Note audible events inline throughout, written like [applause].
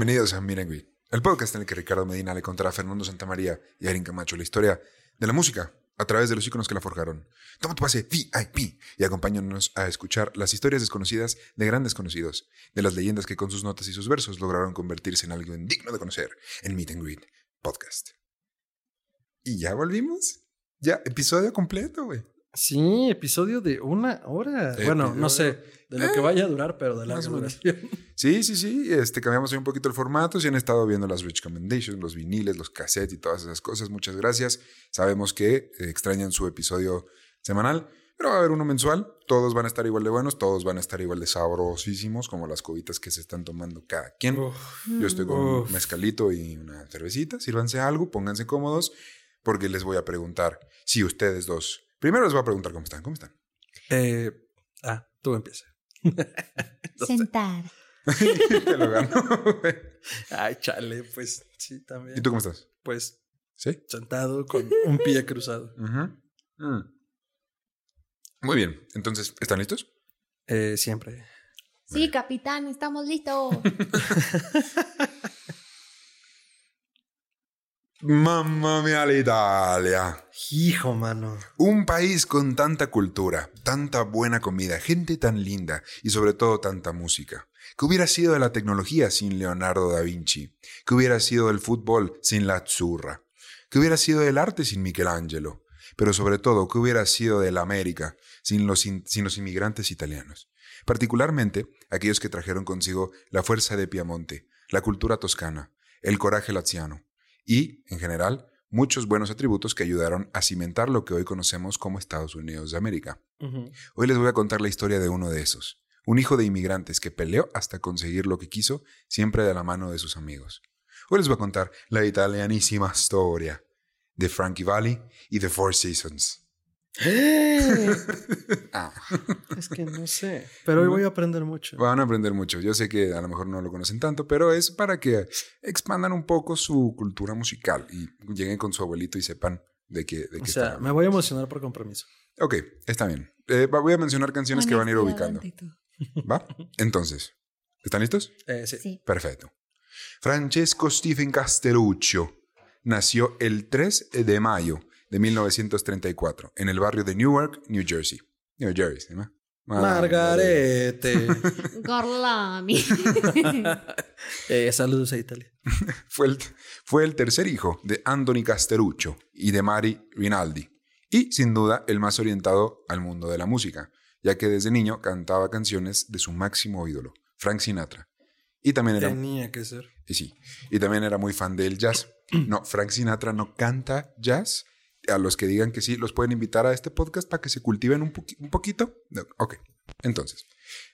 Bienvenidos a Miren el podcast en el que Ricardo Medina le contará a Fernando Santamaría y a Erin Camacho la historia de la música a través de los iconos que la forjaron. Toma tu pase VIP y acompáñanos a escuchar las historias desconocidas de grandes conocidos, de las leyendas que con sus notas y sus versos lograron convertirse en algo digno de conocer en Meet and Greet Podcast. ¿Y ya volvimos? Ya, episodio completo, güey. Sí, episodio de una hora. bueno, no sé de lo que eh, vaya a durar, pero de la duración. [laughs] Sí, sí, sí. Este, cambiamos un poquito el formato. Si han estado viendo las Rich Commendations, los viniles, los cassettes y todas esas cosas, muchas gracias. Sabemos que eh, extrañan su episodio semanal, pero va a haber uno mensual. Todos van a estar igual de buenos, todos van a estar igual de sabrosísimos, como las cobitas que se están tomando cada quien. Yo estoy con un mezcalito y una cervecita. Sírvanse algo, pónganse cómodos, porque les voy a preguntar si ustedes dos Primero les voy a preguntar cómo están. ¿Cómo están? Eh, ah, tú empieza. [laughs] Sentar. [laughs] Te lo gano. Ay, chale, pues sí, también. ¿Y tú cómo estás? Pues. ¿Sí? Sentado con un pie [laughs] cruzado. Mm. Muy bien. Entonces, ¿están listos? Eh, siempre. Sí, capitán, estamos listos. Mamma mia l'Italia. Hijo, mano. Un país con tanta cultura, tanta buena comida, gente tan linda y sobre todo tanta música. ¿Qué hubiera sido de la tecnología sin Leonardo da Vinci? ¿Qué hubiera sido del fútbol sin la Azzurra? ¿Qué hubiera sido del arte sin Michelangelo? Pero sobre todo, ¿qué hubiera sido de la América sin los, sin los inmigrantes italianos? Particularmente aquellos que trajeron consigo la fuerza de Piamonte, la cultura toscana, el coraje laziano y, en general, muchos buenos atributos que ayudaron a cimentar lo que hoy conocemos como Estados Unidos de América. Hoy les voy a contar la historia de uno de esos, un hijo de inmigrantes que peleó hasta conseguir lo que quiso, siempre de la mano de sus amigos. Hoy les voy a contar la italianísima historia de Frankie Valli y The Four Seasons. [laughs] Ah. Es que no sé. Pero hoy voy a aprender mucho. Van a aprender mucho. Yo sé que a lo mejor no lo conocen tanto, pero es para que expandan un poco su cultura musical y lleguen con su abuelito y sepan de qué. De o sea, me voy a emocionar por compromiso. Ok, está bien. Eh, voy a mencionar canciones que van a ir ubicando. ¿Va? Entonces, ¿están listos? Eh, sí. Perfecto. Francesco Stephen Castelluccio nació el 3 de mayo de 1934 en el barrio de Newark, New Jersey. New Jersey, ¿no? Margarete. Gorlami. [laughs] eh, saludos a Italia. [laughs] fue, el, fue el tercer hijo de Anthony Casteruccio y de Mari Rinaldi. Y sin duda el más orientado al mundo de la música, ya que desde niño cantaba canciones de su máximo ídolo, Frank Sinatra. Y también era. Tenía que ser. Y sí. Y también era muy fan del jazz. No, Frank Sinatra no canta jazz, a los que digan que sí, los pueden invitar a este podcast para que se cultiven un, un poquito. Ok, entonces,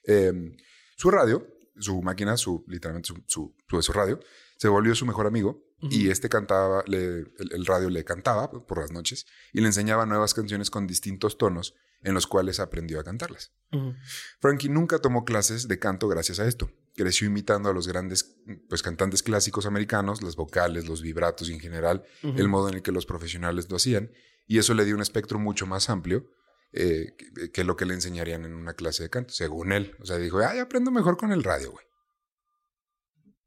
em, su radio, su máquina, su, literalmente su, su, radio, se volvió su mejor amigo y este cantaba, le, el, radio le cantaba por las noches y le enseñaba nuevas canciones con distintos tonos en los cuales aprendió a cantarlas. Frankie nunca tomó clases de canto gracias a esto. Creció imitando a los grandes pues, cantantes clásicos americanos, las vocales, los vibratos y en general el modo en el que los profesionales lo hacían. Y eso le dio un espectro mucho más amplio eh, que, lo que le enseñarían en una clase de canto, según él. O sea, dijo, ay, aprendo mejor con el radio, güey.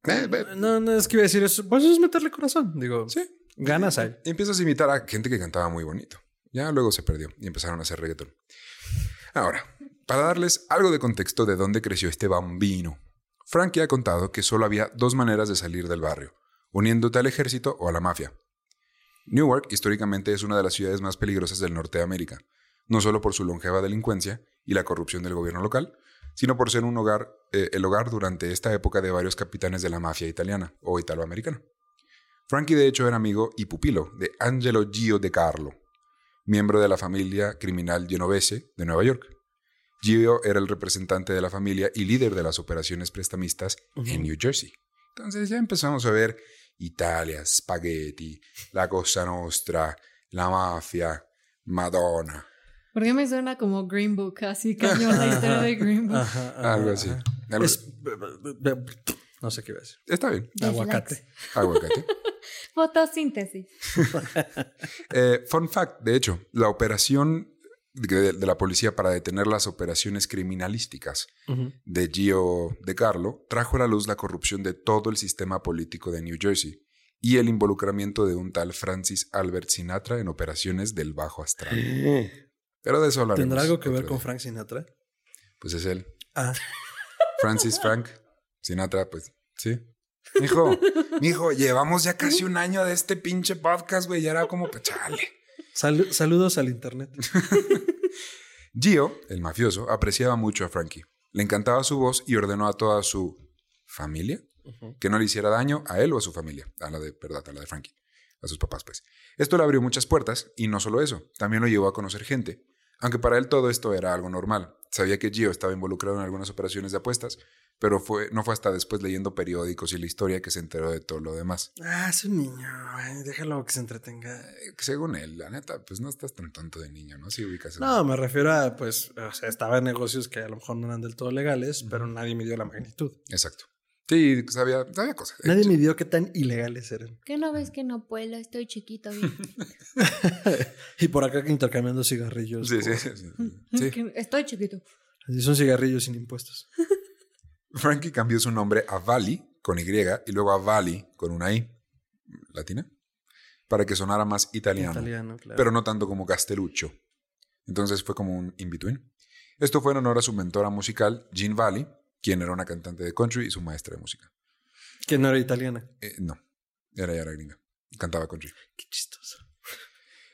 Eh, no, no, es que iba a decir eso. Pues es meterle corazón. Digo, sí. Ganas ahí. Y empiezas a imitar a gente que cantaba muy bonito. Ya luego se perdió y empezaron a hacer reggaetón. Ahora, para darles algo de contexto de dónde creció este bambino, Frankie ha contado que solo había dos maneras de salir del barrio, uniéndote al ejército o a la mafia. Newark históricamente es una de las ciudades más peligrosas del norte de América, no solo por su longeva delincuencia y la corrupción del gobierno local, sino por ser un hogar, eh, el hogar durante esta época de varios capitanes de la mafia italiana o italoamericana. Frankie de hecho era amigo y pupilo de Angelo Gio De Carlo, miembro de la familia criminal genovese de Nueva York. Gio era el representante de la familia y líder de las operaciones prestamistas en New Jersey. Entonces ya empezamos a ver Italia, spaghetti, la Cosa Nostra, la mafia, Madonna, ¿Por qué me suena como Green Book? Así cañón la historia de Green Book. Ajá, ajá, algo así. Algo- Es- no sé qué decir. Está bien, Aguacate. aguacate. [laughs] Fotosíntesis. [laughs] Eh, fun fact, de hecho, la operación de, de la policía para detener las operaciones criminalísticas Ujú. de Gio De Carlo trajo a la luz la corrupción de todo el sistema político de New Jersey y el involucramiento de un tal Francis Albert Sinatra en operaciones del bajo astral. [gasps] Pero de eso hablaremos. ¿Tendrá algo que ver con. Frank Sinatra? Pues es él. Ah, Francis [laughs] Frank Sinatra, pues sí. Mijo, mijo, llevamos ya casi un año de este pinche podcast, güey. Ya era como, pues, chale. Sal- saludos al internet. [laughs] Gio, el mafioso, apreciaba mucho a Frankie. Le encantaba su voz y ordenó a toda su familia que no le hiciera daño a él o a su familia, a la de, verdad, a la de Frankie, a sus papás, pues. Esto le abrió muchas puertas y no solo eso, también lo llevó a conocer gente. Aunque para él todo esto era algo normal. Sabía que Gio estaba involucrado en algunas operaciones de apuestas, pero fue, no fue hasta después leyendo periódicos y la historia que se enteró de todo lo demás. Ah, es un niño. güey, Déjalo que se entretenga. Eh, Según él, la neta, pues no estás tan tonto de niño, ¿no? Si ubicas el- No, me refiero a, pues, o sea, estaba en negocios que a lo mejor no eran del todo legales, pero nadie midió la magnitud. Exacto. Sí, sabía, sabía cosas. Nadie midió qué tan ilegales eran. ¿Qué no ves que no puedo? Estoy chiquito. bien. [laughs] Y por acá intercambiando cigarrillos. Sí, por- sí, sí, sí. [laughs] Estoy chiquito. Así son cigarrillos sin impuestos. Frankie cambió su nombre a Vali con Y y luego a Vali con una I latina para que sonara más italiano, Italiano, claro. pero no tanto como Castelluccio. Entonces fue como un in-between. Esto fue en honor a su mentora musical, Jean Valley, quien era una cantante de country y su maestra de música. que no era italiana. Eh, no, era ya era gringa. Cantaba country. Qué chistoso.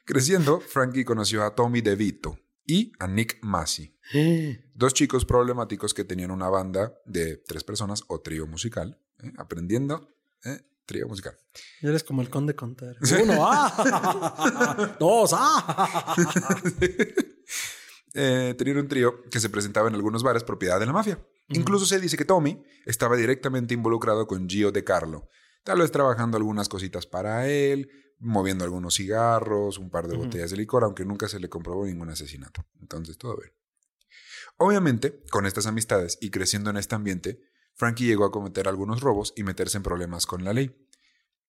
Creciendo, Frankie conoció a Tommy DeVito y a Nick Massey, [gasps] dos chicos problemáticos que tenían una banda de tres personas o trío musical, ¿eh? aprendiendo ¿eh? trío musical. Eres como el conde contar. Uno, ah. [laughs] Dos, ah. [laughs] Eh, tenían un trío que se presentaba en algunos bares propiedad de la mafia. Incluso se dice que Tommy estaba directamente involucrado con Gio De Carlo, tal vez trabajando algunas cositas para él, moviendo algunos cigarros, un par de botellas de licor, aunque nunca se le comprobó ningún asesinato. Entonces, todo bien. Obviamente, con estas amistades y creciendo en este ambiente, Frankie llegó a cometer algunos robos y meterse en problemas con la ley.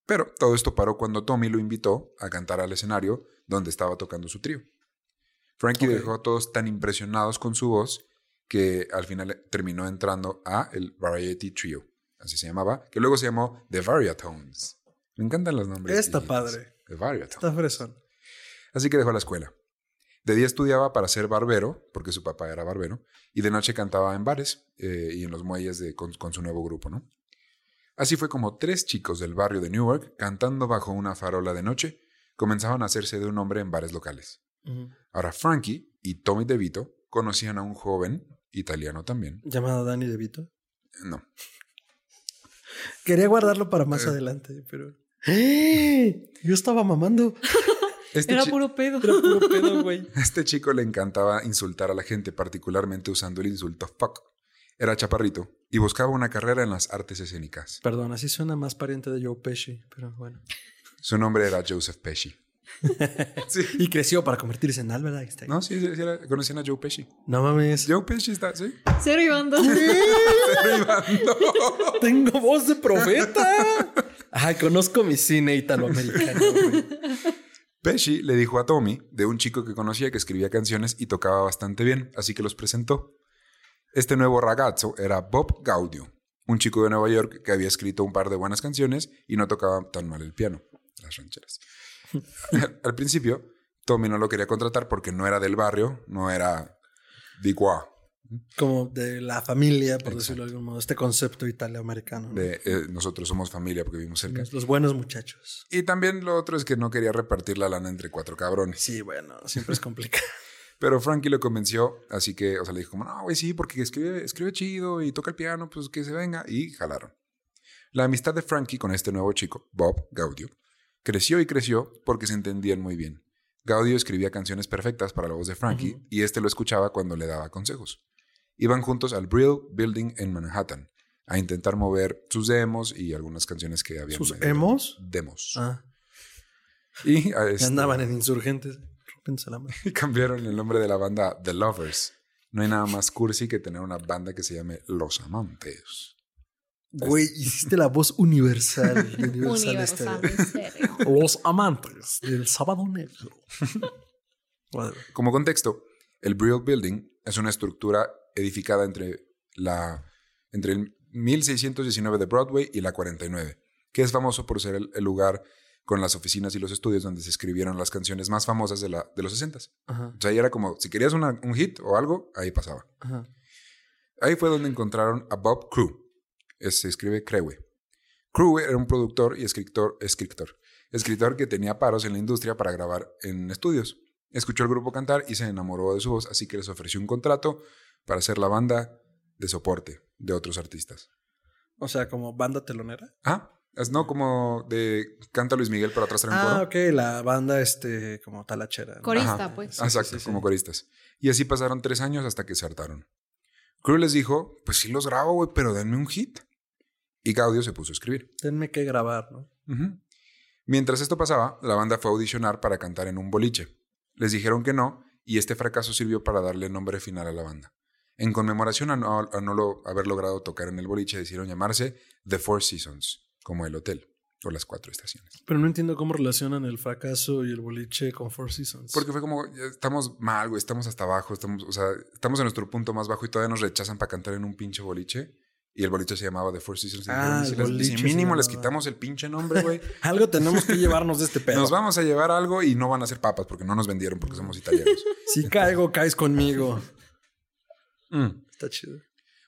Pero todo esto paró cuando Tommy lo invitó a cantar al escenario donde estaba tocando su trío. Frankie dejó a todos tan impresionados con su voz que al final terminó entrando a el Variety Trio, así se llamaba, que luego se llamó The Variatones. Me encantan los nombres. Está padre. The Variatones. Está fresón. Así que dejó la escuela. De día estudiaba para ser barbero, porque su papá era barbero, y de noche cantaba en bares eh, y en los muelles de, con, con su nuevo grupo, ¿no? Así fue como tres chicos del barrio de Newark, cantando bajo una farola de noche, comenzaban a hacerse de un hombre en bares locales. Ahora Frankie y Tommy DeVito conocían a un joven, italiano también. Llamado Danny DeVito. No, Quería guardarlo para más Eh. adelante, pero. ¡Eh! [gasps] Yo estaba mamando. [laughs] este, Era puro pedo. Era puro pedo, güey. a [laughs] este chico le encantaba insultar a la gente, particularmente usando el insulto fuck. Era chaparrito y buscaba una carrera en las artes escénicas. Perdón, así suena más pariente de Joe Pesci, pero bueno. Su nombre era Joseph Pesci. [laughs] sí. Y creció para convertirse en Albert Einstein. No, sí, sí, sí era- conocían a Joe Pesci. No mames. Joe Pesci está, sí. Cero y banda. Derribando. Tengo voz de profeta. Ay, conozco mi cine italoamericano. [laughs] Pesci le dijo a Tommy de un chico que conocía que escribía canciones y tocaba bastante bien, así que los presentó. Este nuevo ragazzo era Bob Gaudio, un chico de Nueva York que había escrito un par de buenas canciones y no tocaba tan mal el piano, las rancheras. [laughs] Al principio, Tommy no lo quería contratar porque no era del barrio, no era de Guá, Como de la familia, por Exacto. decirlo de algún modo. Este concepto italoamericano. ¿no? de eh, nosotros somos familia porque vivimos cerca. Los, los buenos muchachos. Y también lo otro es que no quería repartir la lana entre cuatro cabrones. Sí, bueno, siempre es complicado. [laughs] Pero Frankie lo convenció, así que, o sea, le dijo como, no, güey, sí, porque escribe, escribe chido y toca el piano, pues que se venga. Y jalaron. La amistad de Frankie con este nuevo chico, Bob Gaudio, creció y creció porque se entendían muy bien. Gaudio escribía canciones perfectas para la voz de Frankie y este lo escuchaba cuando le daba consejos. Iban juntos al Brill Building en Manhattan, a intentar mover sus demos y algunas canciones que habían. ¿Sus medio- emos? Demos. Ah, Y, a ya este, andaban en insurgentes. Y [laughs] cambiaron el nombre de la banda The Lovers. No hay nada más cursi que tener una banda que se llame Los Amantes. Güey, hiciste la voz universal. de [laughs] Universal, Universal Stereo. Stereo. [laughs] Los amantes del sábado negro. Como contexto, el Brill Building es una estructura edificada entre, la, entre el 1619 de Broadway y la 49, que es famoso por ser el, el lugar con las oficinas y los estudios donde se escribieron las canciones más famosas de, la, de los 60. Ajá, O sea, ahí era como, si querías una- un hit o algo, ahí pasaba. ajá. Ahí fue donde encontraron a Bob Crew. Es- Se escribe Crewe. Crew era un productor y escritor, escritor, escritor que tenía paros en la industria para grabar en estudios. Escuchó al grupo cantar y se enamoró de su voz, así que les ofreció un contrato para ser la banda de soporte de otros artistas. O sea, como banda telonera. Ah, es no como de canta Luis Miguel, pero atrás trae un Ah, coro. ok, la banda este como talachera. ¿no? Corista, Ajá. pues. Sí, Exacto, sí, sí, como sí. coristas. Y así pasaron tres años hasta que se hartaron. Crew les dijo, pues sí los grabo, güey, pero denme un hit. Y Gaudio se puso a escribir. Tenme que grabar, ¿no? Mientras esto pasaba, la banda fue a audicionar para cantar en un boliche. Les dijeron que no, y este fracaso sirvió para darle nombre final a la banda. En conmemoración a no, a no lo- haber logrado tocar en el boliche, decidieron llamarse The Four Seasons, como el hotel, o las cuatro estaciones. Pero no entiendo cómo relacionan el fracaso y el boliche con Four Seasons. Porque fue como, estamos mal, güey, estamos hasta abajo, estamos, o sea, estamos en nuestro punto más bajo y todavía nos rechazan para cantar en un pinche boliche. Y el boliche se llamaba The Four Seasons. Ah, "Y el les- y mínimo les quitamos el pinche nombre, güey. [laughs] Algo tenemos que llevarnos de este pedo. Nos vamos a llevar algo y no van a ser papas porque no nos vendieron porque somos [laughs] italianos. Si caigo, caes conmigo. Mm. Está chido.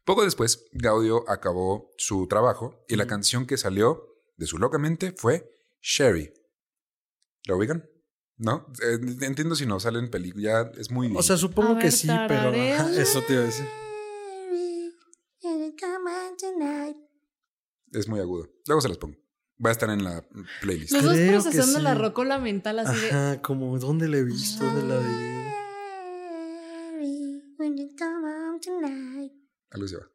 Poco después, Gaudio acabó su trabajo y la canción que salió de su locamente fue Sherry. ¿La ubican? ¿No? Eh, entiendo si no sale en película. Ya es muy. O sea, supongo que sí, pero eso te iba a decir. es muy agudo. Luego se las pongo. Va a estar en la playlist. Los dos Creo que procesando sí. la rocola mental así de. Ajá, como ¿dónde la he visto? ¿Dónde la he Algo se va.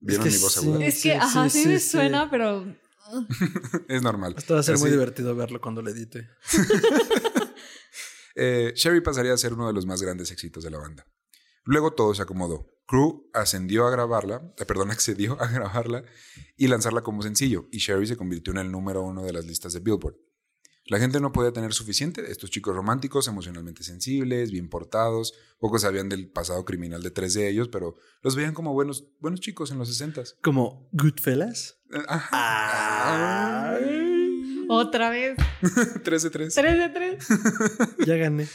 ¿Vieron que mi voz sí. aguda? Es que, Sí, ajá, sí, sí, sí, me sí. suena, pero. [laughs] Es normal. Esto va a ser muy divertido verlo cuando lo edite. [laughs] Eh, Sherry pasaría a ser uno de los más grandes éxitos de la banda. Luego todo se acomodó. Crew ascendió a grabarla, eh, perdón, [laughs] accedió a grabarla y lanzarla como sencillo, y Sherry se convirtió en el número uno de las listas de Billboard. La gente no podía tener suficiente de estos chicos románticos, emocionalmente sensibles, bien portados. Pocos sabían del pasado criminal de tres de ellos, pero los veían como buenos, buenos chicos en los 60 Como Goodfellas. Ajá. Otra vez. 3 de 3. Tres de tres. [laughs] Ya gané.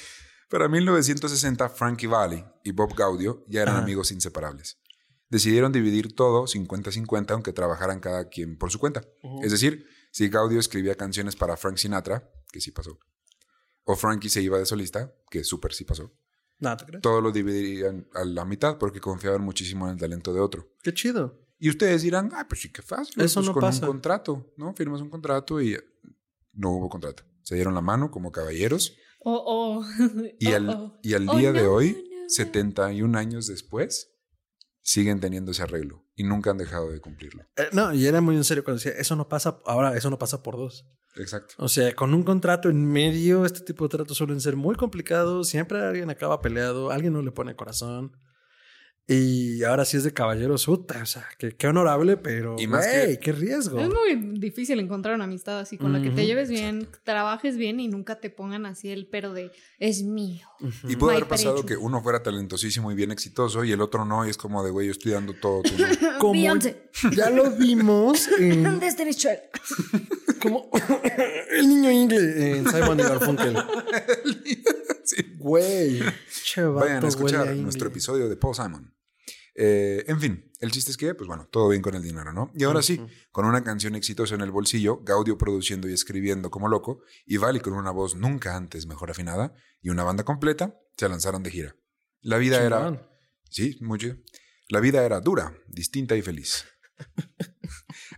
Para 1960, Frankie Valli y Bob Gaudio ya eran Ajá. amigos inseparables. Decidieron dividir todo 50-50, aunque trabajaran cada quien por su cuenta. Es decir, si Gaudio escribía canciones para Frank Sinatra, que sí pasó, o Frankie se iba de solista, que súper sí pasó, Nada, ¿te crees? todos lo dividirían a la mitad porque confiaban muchísimo en el talento de otro. Qué chido. Y ustedes dirán, ah, pues sí, qué fácil. Eso pues no con pasa. un contrato, ¿no? Firmas un contrato y no hubo contrato. Se dieron la mano como caballeros Oh, oh. y Oh, al, oh. y al Oh, día de no, hoy, no, no. 71 años después, siguen teniendo ese arreglo y nunca han dejado de cumplirlo. Eh, no, y era muy en serio cuando decía, eso no pasa, ahora eso no pasa por dos. Exacto. O sea, con un contrato en medio, este tipo de tratos suelen ser muy complicados. Siempre alguien acaba peleado, alguien no le pone corazón. Y ahora sí es de caballeros, puta, o sea, que, qué honorable, pero Y más güey, que- qué riesgo. Es muy difícil encontrar una amistad así con la que te lleves bien, trabajes bien y nunca te pongan así el pero de es mío. Y puede My haber pasado que uno fuera talentosísimo y bien exitoso y el otro no, y es como de, güey, yo estoy dando todo. tú no". [laughs] [laughs] Como ya lo vimos [laughs] en Destiny's Child. como el niño ingle en Simon y Garfunkel. Sí. Güey, che vato Vayan a escuchar nuestro episodio de Paul Simon. Eh, en fin, el chiste es que, pues bueno, todo bien con el dinero, ¿no? Y ahora sí, con una canción exitosa en el bolsillo, Gaudio produciendo y escribiendo como loco, y Vali con una voz nunca antes mejor afinada, y una banda completa, se lanzaron de gira. La vida era... Sí, muy chido. La vida era dura, distinta y feliz. [laughs]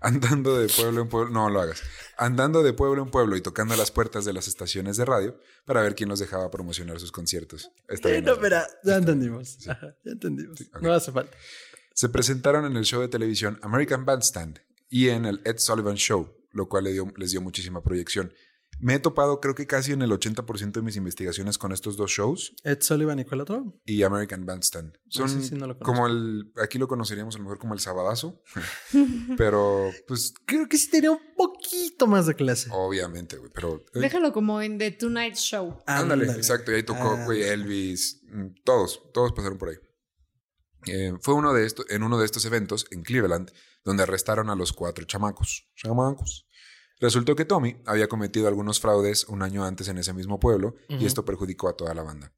Andando de pueblo en pueblo, no lo hagas. Andando de pueblo en pueblo y tocando las puertas de las estaciones de radio para ver quién los dejaba promocionar sus conciertos. Está bien. no, ¿no? espera, ya entendimos. Ajá, ya entendimos. No hace falta. Se presentaron en el show de televisión American Bandstand y en el Ed Sullivan Show, lo cual dio- les dio muchísima proyección. Me he topado creo que casi en el 80% de mis investigaciones con estos dos shows Ed Sullivan y cuál otro. y American Bandstand. Son Ese sí no lo conozco. como el, aquí lo conoceríamos a lo mejor como el sabadazo, [laughs] pero pues Creo que sí tenía un poquito más de clase. obviamente, güey, pero... eh, Déjalo como en The Tonight Show. Ándale, exacto. Y ahí tocó, Ah. güey, Elvis. mm, Todos, todos pasaron por ahí. Eh, fue uno de estos, en uno de estos eventos en Cleveland donde arrestaron a los cuatro chamacos. Chamacos. Resultó que Tommy había cometido algunos fraudes un año antes en ese mismo pueblo y esto perjudicó a toda la banda.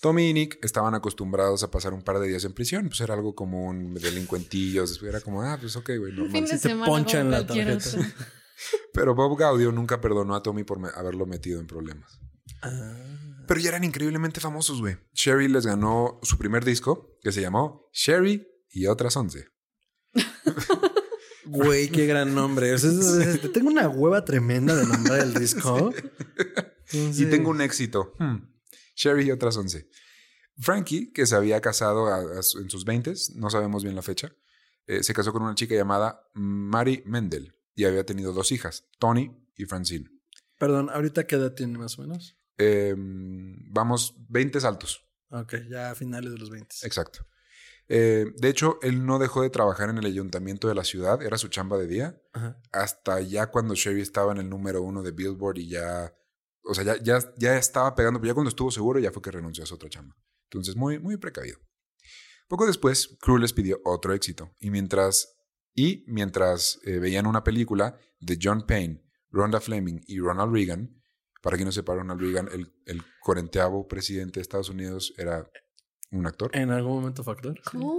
Tommy y Nick estaban acostumbrados a pasar un par de días en prisión, pues era algo común, delincuentillos, era como, ah, pues ok, güey, Un normal. fin de Si te ponchan la tarjeta. [laughs] Pero Bob Gaudio nunca perdonó a Tommy por me- haberlo metido en problemas. Ah. Pero ya eran increíblemente famosos, güey. Sherry les ganó su primer disco, que se llamó Sherry y otras 11. [laughs] Güey, qué gran nombre. O sea, es- es- tengo una hueva tremenda de nombrar el disco. Y tengo un éxito. Hmm. Sherry y otras 11. Frankie, que se había casado a- a su- en sus 20, no sabemos bien la fecha, eh, se casó con una chica llamada Mary Mendel y había tenido dos hijas, Tony y Francine. Perdón, ¿ahorita qué edad tiene más o menos? Eh, vamos, 20 saltos. Ok, ya a finales de los 20. Exacto. Eh, de hecho, él no dejó de trabajar en el ayuntamiento de la ciudad, era su chamba de día, Ajá. hasta ya cuando Sherry estaba en el número uno de Billboard y ya, o sea, ya, ya, ya estaba pegando, pero ya cuando estuvo seguro ya fue que renunció a su otra chamba. Entonces, muy, muy precavido. Poco después, Crew les pidió otro éxito y mientras, y mientras eh, veían una película de John Payne, Rhonda Fleming y Ronald Reagan, para quien no sepa, Ronald Reagan, el, el presidente de Estados Unidos, era un actor. En algún momento factor. ¿Cómo?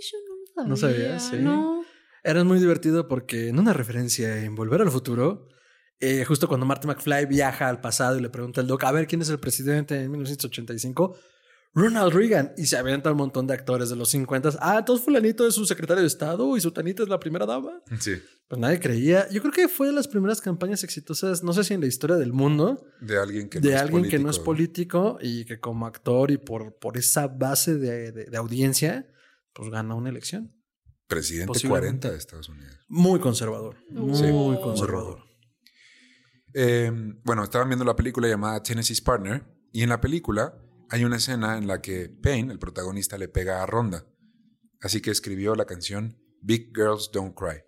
Yo no lo No sabía. sabía, sí. No. Era muy divertido porque en una referencia en Volver al Futuro, eh, justo cuando Marty McFly viaja al pasado y le pregunta al Doc, a ver quién es el presidente en 1985, Ronald Reagan, y se avienta un montón de actores de los 50. Ah, entonces fulanito es su secretario de Estado y su tanita es la primera dama. Sí. Pues nadie creía. Yo creo que fue de las primeras campañas exitosas, no sé si en la historia del mundo, De alguien que de no alguien es que no es político. político y que como actor y por, por esa base de, de- de audiencia, pues gana una elección. Presidente Posiblemente. 40 de Estados Unidos. Muy conservador. Muy, Sí. muy Muy conservador. Eh, bueno, estaban viendo la película llamada Tennessee's Partner y en la película hay una escena en la que Payne, el protagonista, le pega a Ronda. Así que escribió la canción Big Girls Don't Cry,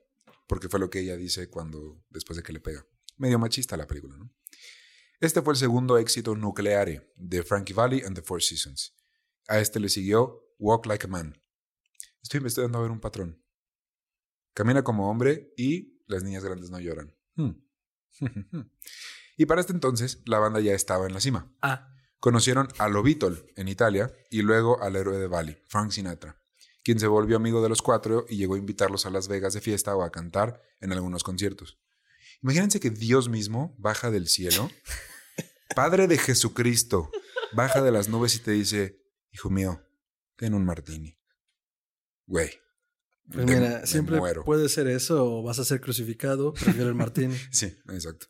porque fue lo que ella dice cuando después de que le pega. Medio machista la película, ¿no? Este fue el segundo éxito nuclear de Frankie Valli and the Four Seasons. A este le siguió Walk Like a Man. Estoy investigando a ver un patrón. Camina como hombre y las niñas grandes no lloran. Hmm. [laughs] y para este entonces, la banda ya estaba en la cima. Ah, Conocieron a Lo Beatle en Italia y luego al héroe de Bali, Frank Sinatra, quien se volvió amigo de los cuatro y llegó a invitarlos a Las Vegas de fiesta o a cantar en algunos conciertos. Imagínense que Dios mismo baja del cielo, Padre de Jesucristo, baja de las nubes y te dice, hijo mío, ten un martini. Güey. pues mira, siempre muero. puede ser eso o vas a ser crucificado. Prefiero el Martín. [laughs] Sí, exacto.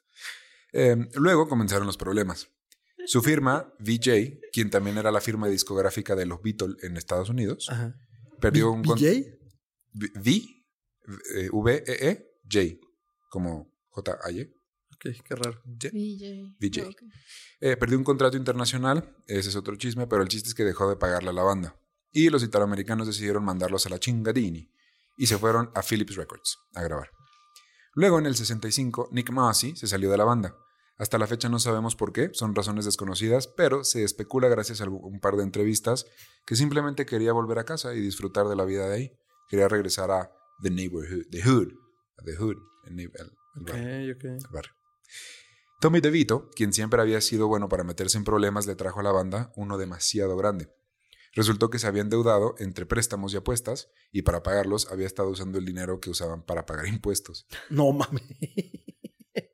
Eh, luego comenzaron los problemas. Su firma, VJ, quien también era la firma discográfica de los Beatles en Estados Unidos, Ajá. perdió un ¿BJ? V, eh, V-E-E, J, como J-A-Y. Ok, qué raro. J. VJ. VJ. Eh, perdió un contrato internacional, ese es otro chisme, pero el chiste es que dejó de pagarle a la banda. Y los italoamericanos decidieron mandarlos a la chingadini y se fueron a Philips Records a grabar. Luego, en el 65, Nick Massey se salió de la banda. Hasta la fecha no sabemos por qué, son razones desconocidas, pero se especula gracias a un par de entrevistas que simplemente quería volver a casa y disfrutar de la vida de ahí. Quería regresar a The Neighborhood, The Hood, a The Hood, el, el- el barrio Ok, ok. el barrio. Tommy DeVito, quien siempre había sido bueno para meterse en problemas, le trajo a la banda uno demasiado grande. Resultó que se había endeudado entre préstamos y apuestas, y para pagarlos había estado usando el dinero que usaban para pagar impuestos. No mames.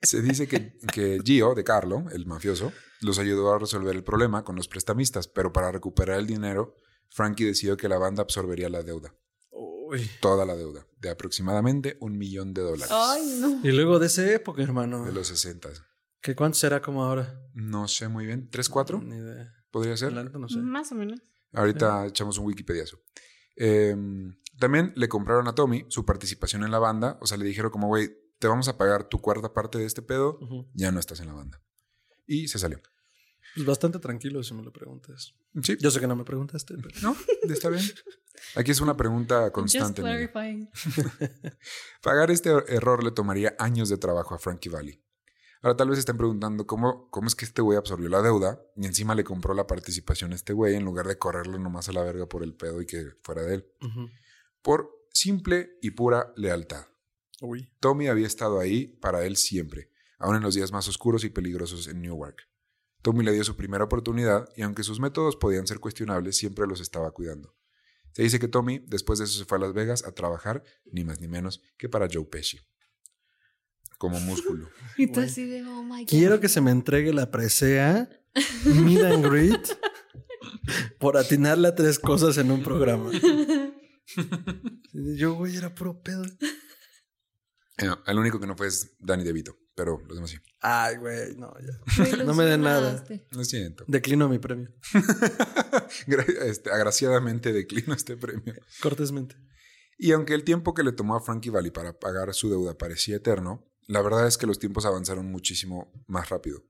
Se dice que, que Gio, de Carlo, el mafioso, los ayudó a resolver el problema con los prestamistas, pero para recuperar el dinero, Frankie decidió que la banda absorbería la deuda, Uy. toda la deuda, de aproximadamente un millón de dólares. Ay, no. Y luego de esa época, hermano. De los 60. ¿Qué cuánto será como ahora? No sé muy bien. ¿Tres, cuatro? Ni idea. ¿Podría ser? No sé. Más o menos. Ahorita echamos un Wikipediazo. Eh, También le compraron a Tommy su participación en la banda. O sea, le dijeron como, güey, te vamos a pagar tu cuarta parte de este pedo. Ya no estás en la banda. Y se salió. Pues bastante tranquilo si me lo preguntas. Sí. Yo sé que no me preguntaste, pero... No, está bien. Aquí es una pregunta Just constante. amigo. clarifying. [laughs] Pagar este error le tomaría años de trabajo a Frankie Valli. Ahora tal vez estén preguntando cómo, cómo es que este güey absorbió la deuda y encima le compró la participación a este güey en lugar de correrlo nomás a la verga por el pedo y que fuera de él. Por simple y pura lealtad. Uy. Tommy había estado ahí para él siempre, aun en los días más oscuros y peligrosos en Newark. Tommy le dio su primera oportunidad y aunque sus métodos podían ser cuestionables, siempre los estaba cuidando. Se dice que Tommy después de eso se fue a Las Vegas a trabajar, ni más ni menos que para Joe Pesci. Como [laughs] músculo. Y tú así de, oh my God. Quiero que se me entregue la presea Meet and Greet por atinarle a tres cosas en un programa. [laughs] Yo, güey, era puro pedo. Eh, el único que no fue es Danny DeVito, pero los demás sí. Ay, güey, no, ya. Me No me den nada. Lo siento. Declino mi premio. [laughs] Este, agraciadamente declino este premio. Cortésmente. Y aunque el tiempo que le tomó a Frankie Valli para pagar su deuda parecía eterno, la verdad es que los tiempos avanzaron muchísimo más rápido.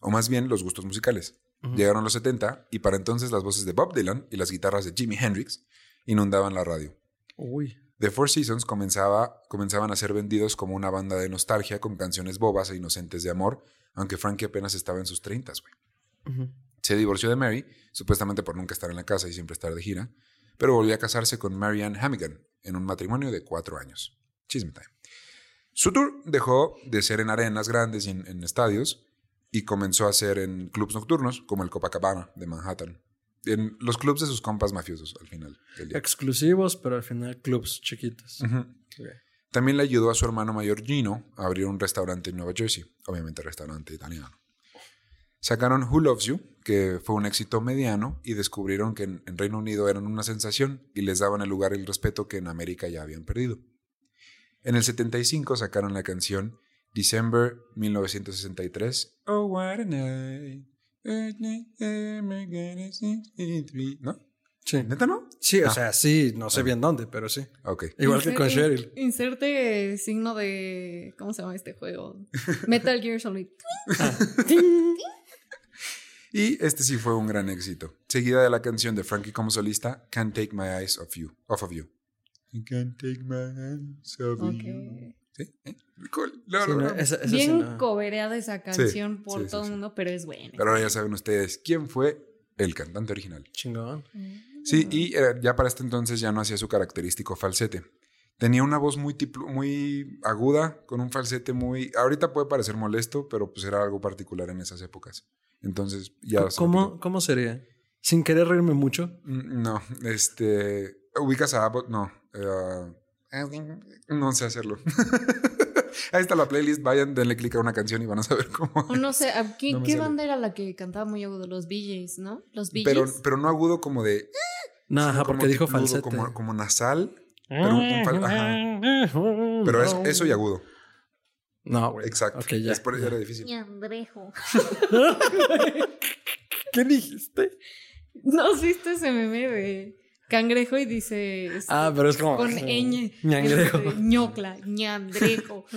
O más bien los gustos musicales. Llegaron los 70 y para entonces las voces de Bob Dylan y las guitarras de Jimi Hendrix inundaban la radio. Uy. The Four Seasons comenzaba, comenzaban a ser vendidos como una banda de nostalgia con canciones bobas e inocentes de amor, aunque Frankie apenas estaba en sus 30, güey. Se divorció de Mary, supuestamente por nunca estar en la casa y siempre estar de gira, pero volvió a casarse con Marianne Hamigan en un matrimonio de cuatro años. Chisme time. Su tour dejó de ser en arenas grandes y en, en estadios y comenzó a ser en clubs nocturnos como el Copacabana de Manhattan. En los clubs de sus compas mafiosos al final del día. Exclusivos, pero al final clubs chiquitos. También le ayudó a su hermano mayor Gino a abrir un restaurante en Nueva Jersey, obviamente restaurante italiano. Sacaron Who Loves You, que fue un éxito mediano, y descubrieron que en, en Reino Unido eran una sensación y les daban el lugar y el respeto que en América ya habían perdido. En el 75 sacaron la canción December 1963. Oh, what a night. ¿No? Sí. ¿Neta no? Sí, o Ah. sea, sí, no sé bien dónde, pero sí. Ok. Igual que con Cheryl. Inserte signo de. ¿Cómo se llama este juego? Metal Gear Solid. [laughs] Y este sí fue un gran éxito. Seguida de la canción de Frankie como solista, Can't Take My Eyes Off You. Off of you. I can't take my eyes off Ok. you. ¿Sí? ¿Eh? Cool. Sí, no, logramos. esa- esa sí Bien no. cobereada esa canción por sí, todo el sí. mundo, pero es buena. Pero ahora ya saben ustedes quién fue el cantante original. Chingón. Sí, y eh, ya para este entonces ya no hacía su característico falsete. Tenía una voz muy, muy aguda, con un falsete muy... Ahorita puede parecer molesto, pero pues era algo particular en esas épocas. Entonces ya... ¿Cómo. ¿Cómo sería? Sin querer reírme mucho. Mm, No, este... ¿Ubicas a Abbott? No. eh, no sé hacerlo. [laughs] Ahí está la playlist. Vayan, denle clic a una canción y van a saber cómo... O no sé, ¿a ¿qué, No banda era la que cantaba muy agudo? Los BJs, ¿no? Los BJs. Pero, pero no agudo como de... No, sino ajá, como porque dijo tipludo, falsete. Como, como nasal. Pero, un fal- ajá. pero es, eso y agudo. No, güey. Exacto. Ok, ya. Es por eso era difícil. Ñandrejo. [laughs] ¿Qué dijiste? ¿No has visto ese meme de cangrejo y dice. este, Ah, pero es como. Con ñ. Ñangrejo. este, ñocla, ñandrejo. [laughs]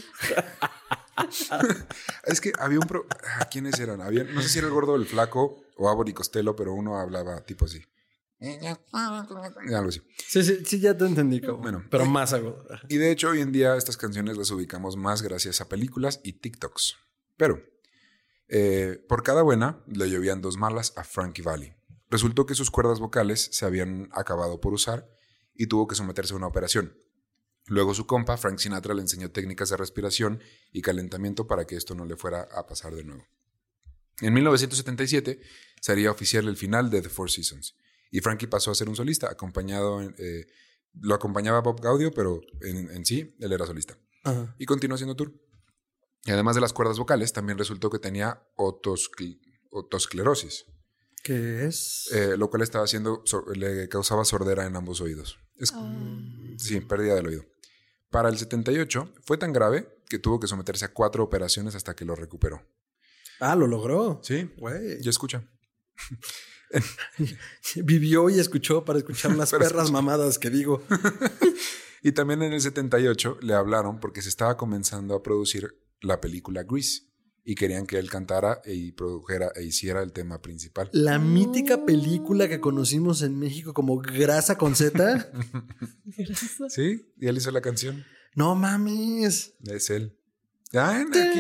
Es que había un... Pro... ah, ¿Quiénes eran? Había... No sé si era el gordo o el flaco o Abbott y Costello, pero uno hablaba tipo así. Algo así. Sí, sí, sí, ya te entendí. Como, Bueno. pero más agudo. Y de hecho, hoy en día estas canciones las ubicamos más gracias a películas y TikToks. Pero, eh, por cada buena, le llovían dos malas a Frankie Valli. Resultó que sus cuerdas vocales se habían acabado por usar y tuvo que someterse a una operación. Luego su compa, Frank Sinatra, le enseñó técnicas de respiración y calentamiento para que esto no le fuera a pasar de nuevo. En 1977 sería oficial el final de The Four Seasons y Frankie pasó a ser un solista, acompañado, en- eh, lo acompañaba Bob Gaudio, pero en, en sí él era solista. Ajá. Y continuó haciendo tour. Y además de las cuerdas vocales, también resultó que tenía otoscl- otosclerosis, ¿Qué es? eh, lo cual estaba haciendo, so- le causaba sordera en ambos oídos. Es- Ah. Sí, pérdida del oído. Para el 78 fue tan grave que tuvo que someterse a cuatro operaciones hasta que lo recuperó. Ah, lo logró. Sí, Güey. ya escucha. [laughs] Vivió y escuchó para escuchar las [laughs] Para perras mamadas que digo. [laughs] Y también en el 78 le hablaron porque se estaba comenzando a producir la película Grease y querían que él cantara y produjera e hiciera el tema principal. La mítica película que conocimos en México como Grasa con Z. [laughs] ¿Sí? Y él hizo la canción. No mames. Es él. Ah, aquí.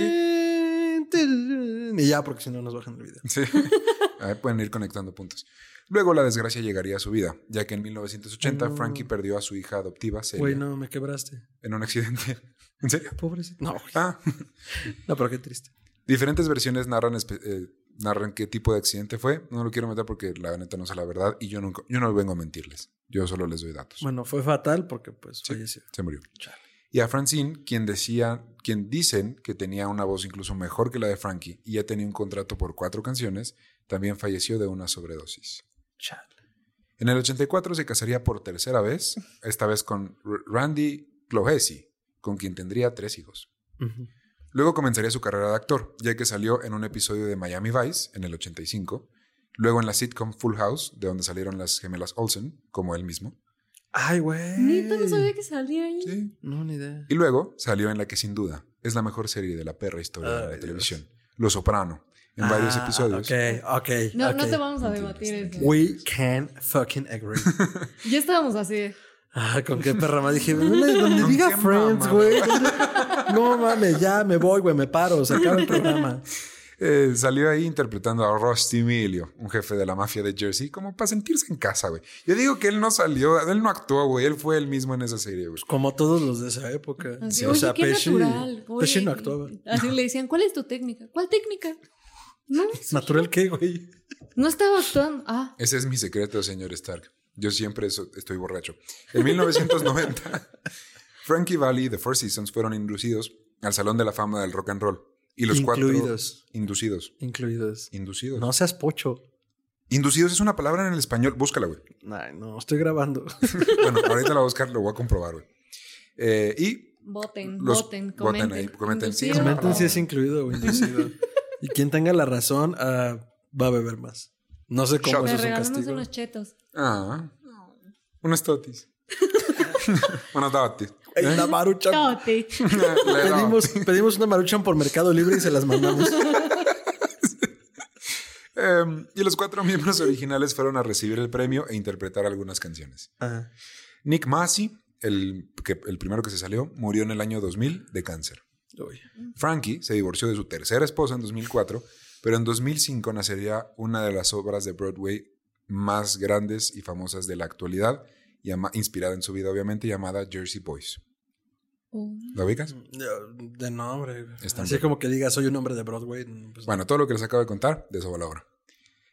Y ya, porque si no nos bajan el video. Sí. [laughs] A ver, pueden ir conectando puntos. Luego la desgracia llegaría a su vida, ya que en 1980 No. Frankie perdió a su hija adoptiva, Celia, Güey, no, me quebraste. en un accidente. [laughs] ¿En serio? Pobrecito. No, güey. Ah. No, pero qué triste. Diferentes versiones narran, eh, narran qué tipo de accidente fue. No lo quiero meter porque la neta no sé la verdad y yo, nunca, yo no vengo a mentirles. Yo solo les doy datos. Bueno, fue fatal porque pues Sí. falleció. Se murió. Chale. Y a Francine, quien decía, quien dicen que tenía una voz incluso mejor que la de Frankie y ya tenía un contrato por cuatro canciones, también falleció de una sobredosis. Chale. En el 84 se casaría por tercera vez, [laughs] esta vez con Randy Clohesi, con quien tendría tres hijos. Luego comenzaría su carrera de actor, ya que salió en un episodio de Miami Vice en el 85, luego en la sitcom Full House, de donde salieron las gemelas Olsen, como él mismo, Ay, güey. Neta, no sabía que salía ahí. Sí. No, ni idea. y luego salió en la que sin duda es la mejor serie de la perra historia de Ay, la Dios. televisión, Los Soprano, en varios Ah, episodios. Ok, ok. No, ok. no te vamos a debatir eso. We can fucking agree. [laughs] Ya estábamos así. Ah, con qué perra más dije, donde, donde ¿Con diga Friends, güey. [laughs] No mames, ya me voy, güey, me paro, se acaba el programa. Eh, salió ahí interpretando a Rusty Emilio, un jefe de la mafia de Jersey, como para sentirse en casa, güey. Yo digo que él no salió, él no actuó, güey, él fue él mismo en esa serie, güey. Como todos los de esa época. Así, Sí, oye, o sea, Pesci. Pesci no actuaba. Así le decían, ¿cuál es tu técnica? ¿Cuál técnica? No, [laughs] ¿Natural qué, güey? no estaba actuando. Ah, Ese es mi secreto, señor Stark. Yo siempre eso- estoy borracho. En 1990, Frankie Valli y The Four Seasons fueron inducidos al Salón de la Fama del Rock and Roll. Y los Incluidos. cuatro... Inducidos. Incluidos. Inducidos. No seas pocho. Inducidos es una palabra en el español. Búscala, güey. Ay, no, estoy grabando. [laughs] bueno, ahorita la voy a buscar, lo voy a comprobar, güey. Eh, y voten, Los- voten, voten comenten. ahí, comenten. Sí, Comenten si es incluido o inducido. y quien tenga la razón ah, va a beber más. No sé cómo Shot. eso es un regalamos castigo. unos chetos. Ah, unas totis. [laughs] unas totis. Ey, la maruchan. Tote. [laughs] Pedimos, pedimos una maruchan por Mercado Libre y se las mandamos. [laughs] Em, y los cuatro miembros originales fueron a recibir el premio e interpretar algunas canciones. Ah, Nick Massey, el, que, el primero que se salió, murió en el año 2000 de cáncer. uy. Frankie se divorció de su tercera esposa en 2004, pero en 2005 nacería una de las obras de Broadway más grandes y famosas de la actualidad, llama- inspirada en su vida obviamente, llamada Jersey Boys. Oh. ¿La ubicas? De nombre. Está Así bien. como que diga, soy un hombre de Broadway. pues, Bueno, todo lo que les acabo de contar, de eso va la obra.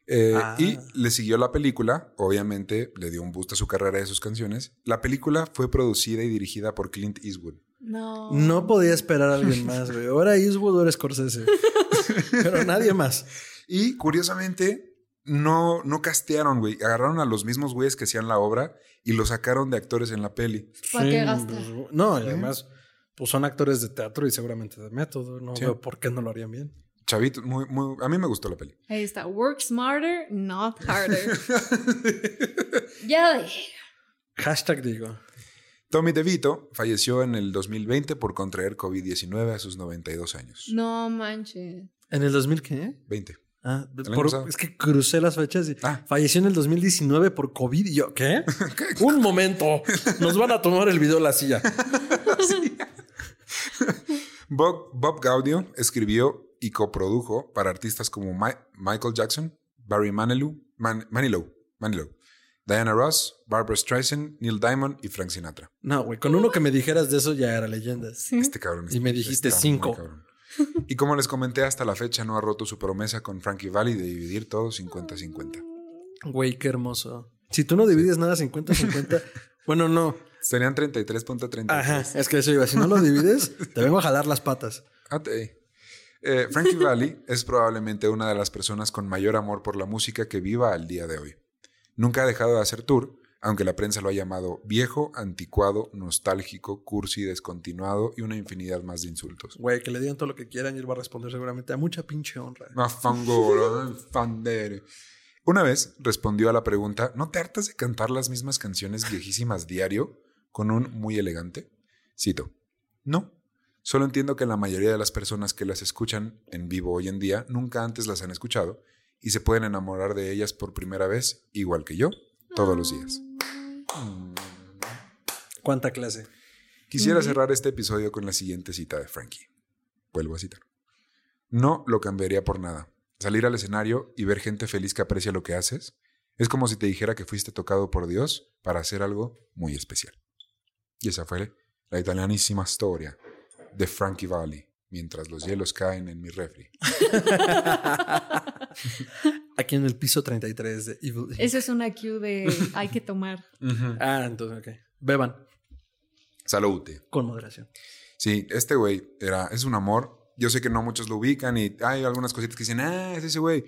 Eh, Ah. Y le siguió la película, obviamente le dio un boost a su carrera y a sus canciones. La película fue producida y dirigida por Clint Eastwood. No. No podía esperar a alguien más, güey. Ahora Eastwood o era Scorsese. [laughs] Pero nadie más. Y curiosamente, no, no castearon, güey. Agarraron a los mismos güeyes que hacían la obra y los sacaron de actores en la peli. ¿Para qué gasta? no, y además, pues son actores de teatro y seguramente de método. No Sí. veo por qué no lo harían bien. Chavito, muy, muy, a mí me gustó la peli. Ahí está. Work smarter, not harder. [laughs] ya de. Hashtag digo. Tommy DeVito falleció en el 2020 por contraer COVID-19 a sus 92 años. No manches. ¿En el 2000 qué? 20. Ah, por- es que crucé las fechas y Ah. falleció en el 2019 por COVID. Y yo, [laughs] ¿qué? Un momento. Nos van a tomar el video de la silla. Bob, Bob Gaudio escribió y coprodujo para artistas como Mi- Michael Jackson, Barry Manilow, Man- Manilow, Manilow, Diana Ross, Barbara Streisand, Neil Diamond y Frank Sinatra. No, güey, con uno que me dijeras de eso ya era leyenda. Sí. Este cabrón. Y me dijiste está cinco. Y como les comenté, hasta la fecha no ha roto su promesa con Frankie Valli de dividir todo 50-50. Güey, qué hermoso. Si tú no divides nada 50-50, [laughs] bueno, no. Serían 33.33. Ajá, es que eso iba. Si no lo divides, te vengo a jalar las patas. Ate. Eh, Frankie Valli [laughs] es probablemente una de las personas con mayor amor por la música que viva al día de hoy. Nunca ha dejado de hacer tour, aunque la prensa lo ha llamado viejo, anticuado, nostálgico, cursi, descontinuado y una infinidad más de insultos. Güey, que le digan todo lo que quieran y él va a responder seguramente a mucha pinche honra. Una vez respondió a la pregunta, ¿no te hartas de cantar las mismas canciones viejísimas diario con un muy elegante? Cito, no. Solo entiendo que la mayoría de las personas que las escuchan en vivo hoy en día nunca antes las han escuchado y se pueden enamorar de ellas por primera vez, igual que yo, todos los días. ¿Cuánta clase? Quisiera cerrar este episodio con la siguiente cita de Frankie. Vuelvo a citar. No lo cambiaría por nada. Salir al escenario y ver gente feliz que aprecia lo que haces es como si te dijera que fuiste tocado por Dios para hacer algo muy especial. Y esa fue la italianísima historia de Frankie Valli mientras los hielos caen en mi refri. [laughs] Aquí en el piso 33 de Evil. Esa es una cue de hay que tomar. [laughs] Ah, entonces, ok. Beban Salute. con moderación. Sí, este güey era, es un amor. Yo sé que no muchos lo ubican y hay algunas cositas que dicen, ah, es ese güey.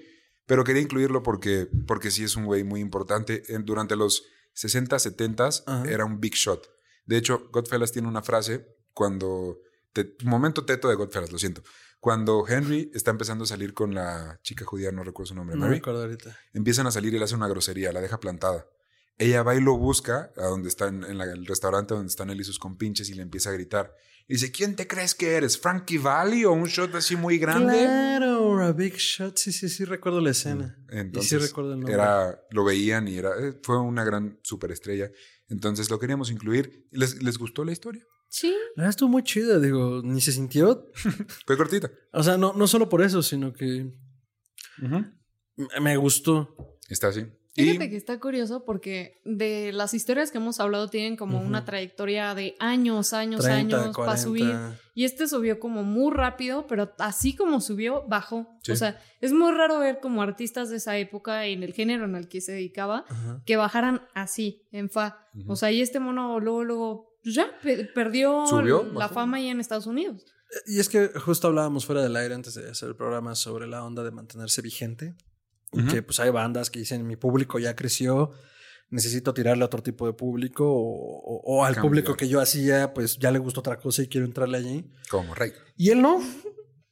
Pero quería incluirlo porque, porque sí es un güey muy importante. En- durante los 60, 70 Ajá. era un big shot. De hecho, Godfellas tiene una frase cuando... te- momento teto de Godfellas, lo siento. Cuando Henry está empezando a salir con la chica judía, no recuerdo su nombre, No Mary, acuerdo ahorita. empiezan a salir y le hace una grosería, la deja plantada. Ella va y lo busca a donde está en, la- el restaurante donde están él y sus compinches y le empieza a gritar. Y dice, ¿quién te crees que eres? ¿Frankie Valli o un shot así muy grande? Claro, a Big Shot. Sí, sí, sí, recuerdo la escena. Entonces, y sí recuerdo el nombre. era, lo veían y era, eh, fue una gran superestrella. Entonces lo queríamos incluir. ¿Les, les gustó la historia? Sí. La verdad estuvo muy chida, digo, ni se sintió. [laughs] Fue cortita. O sea, no, no solo por eso, sino que me gustó. Está así. Fíjate Y que está curioso porque de las historias que hemos hablado tienen como una trayectoria de años, años, 30, años para 40. subir. Y este subió como muy rápido, pero así como subió, bajó. Sí. O sea, es muy raro ver como artistas de esa época en el género en el que se dedicaba que bajaran así, en fa. O sea, y este mono luego, luego, pues ya, pe- perdió ¿Subió? la ¿Bajó? fama ya en Estados Unidos. Y es que justo hablábamos fuera del aire antes de hacer el programa sobre la onda de mantenerse vigente. Y Ujú. que pues hay bandas que dicen mi público ya creció, necesito tirarle a otro tipo de público o, o- o al Cambiar. público que yo hacía pues ya le gustó otra cosa y quiero entrarle allí. como Rey. Y él no.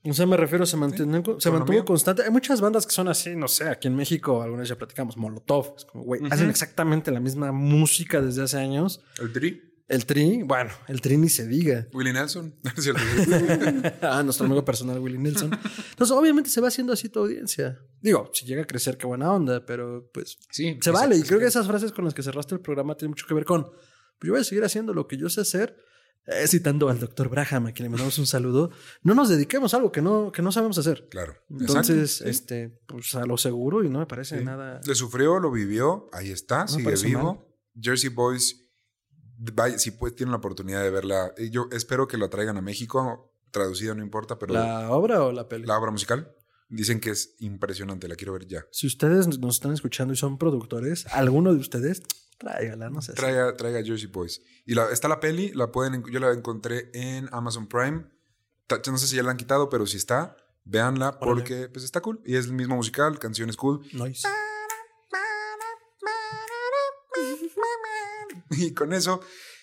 O sea, me refiero, se, mantiene- se Economía. mantuvo constante. Hay muchas bandas que son así, no sé, aquí en México, algunas ya platicamos, Molotov. Es como, güey, Ujú. hacen exactamente la misma música desde hace años. El Tri. El Tri, bueno, el Tri ni se diga. Willie Nelson. [laughs] ¿Es cierto? [laughs] ah, nuestro amigo personal Willie Nelson. Entonces, obviamente se va haciendo así tu audiencia. Digo, si llega a crecer, qué buena onda, pero pues sí. se vale. Y creo que esas frases con las que cerraste el programa tienen mucho que ver con, pues yo voy a seguir haciendo lo que yo sé hacer. Eh, citando al doctor Braham, a quien le mandamos un saludo, no nos dediquemos a algo que no, que no sabemos hacer. Claro. Entonces, Exacto, este, pues a lo seguro y no me parece Sí. nada. Le sufrió, lo vivió, ahí está, sigue vivo. Jersey Boys, vaya, si pues tienen la oportunidad de verla, yo espero que la traigan a México, traducida no importa, pero la, ¿La obra o la peli? obra musical, dicen que es impresionante, la quiero ver ya. Si ustedes nos están escuchando y son productores, alguno de ustedes, tráigala, no sé. Traiga, traiga Jersey Boys. Y la, está la peli, la pueden, en- yo la encontré en Amazon Prime. No sé si ya la han quitado, pero si está, véanla porque pues está cool. Y es el mismo musical, canciones cool. Nice. [laughs] Y con eso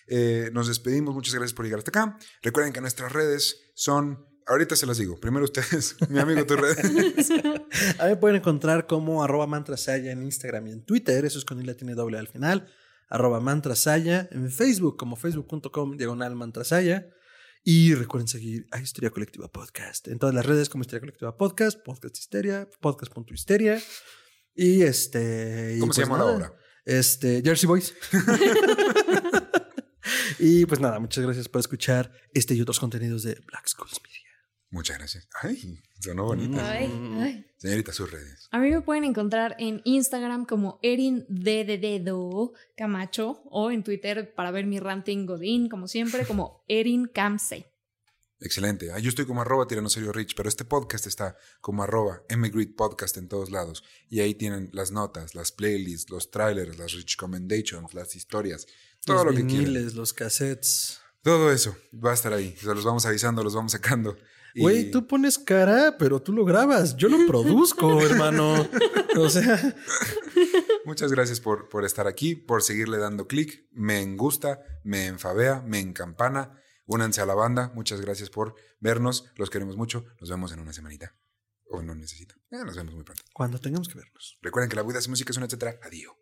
eh, nos despedimos. Muchas gracias por llegar hasta acá. Recuerden que nuestras redes son. Ahorita se las digo. Primero ustedes, [laughs] mi amigo, tus redes. [laughs] A mí me pueden encontrar como arroba mantrasaya en Instagram y en Twitter. Eso es con I la tiene doble al final. Arroba mantrasaya. En Facebook como facebook.com diagonal mantrasaya. Y recuerden seguir a Histeria Colectiva Podcast. En todas las redes como Histeria Colectiva Podcast, Podcast Histeria, podcast.histeria. Y este. y ¿Cómo se pues llama la nada, obra? Este, Jersey Boys. [laughs] y pues nada, muchas gracias por escuchar este y otros contenidos de Black Schools Media. Muchas gracias. Ay, sonó bonita. Ay, ay. Señorita, sus redes. A mí me pueden encontrar en Instagram como Erin D de dedo Camacho o en Twitter para ver mi ranting Godín, como siempre, como Erin Camse. Excelente. Ah, yo estoy como arroba tiranosario rich, pero este podcast está como arroba mgrid podcast en todos lados. Y ahí tienen las notas, las playlists, los trailers, las rich recommendations, las historias, todo los lo que quieran. los cassettes. Todo eso va a estar ahí. Los vamos avisando, los vamos sacando. Y- Güey, tú pones cara, pero tú lo grabas. Yo lo produzco, [laughs] hermano. O sea, Muchas gracias por, por estar aquí, por seguirle dando clic. Me gusta, me enfabea, me encampana. Únanse a la banda. Muchas gracias por vernos. Los queremos mucho. Nos vemos en una semanita. O no necesitan. Ya nos vemos muy pronto. Cuando tengamos que vernos. Recuerden que la vida es música, es una etcétera. Adiós.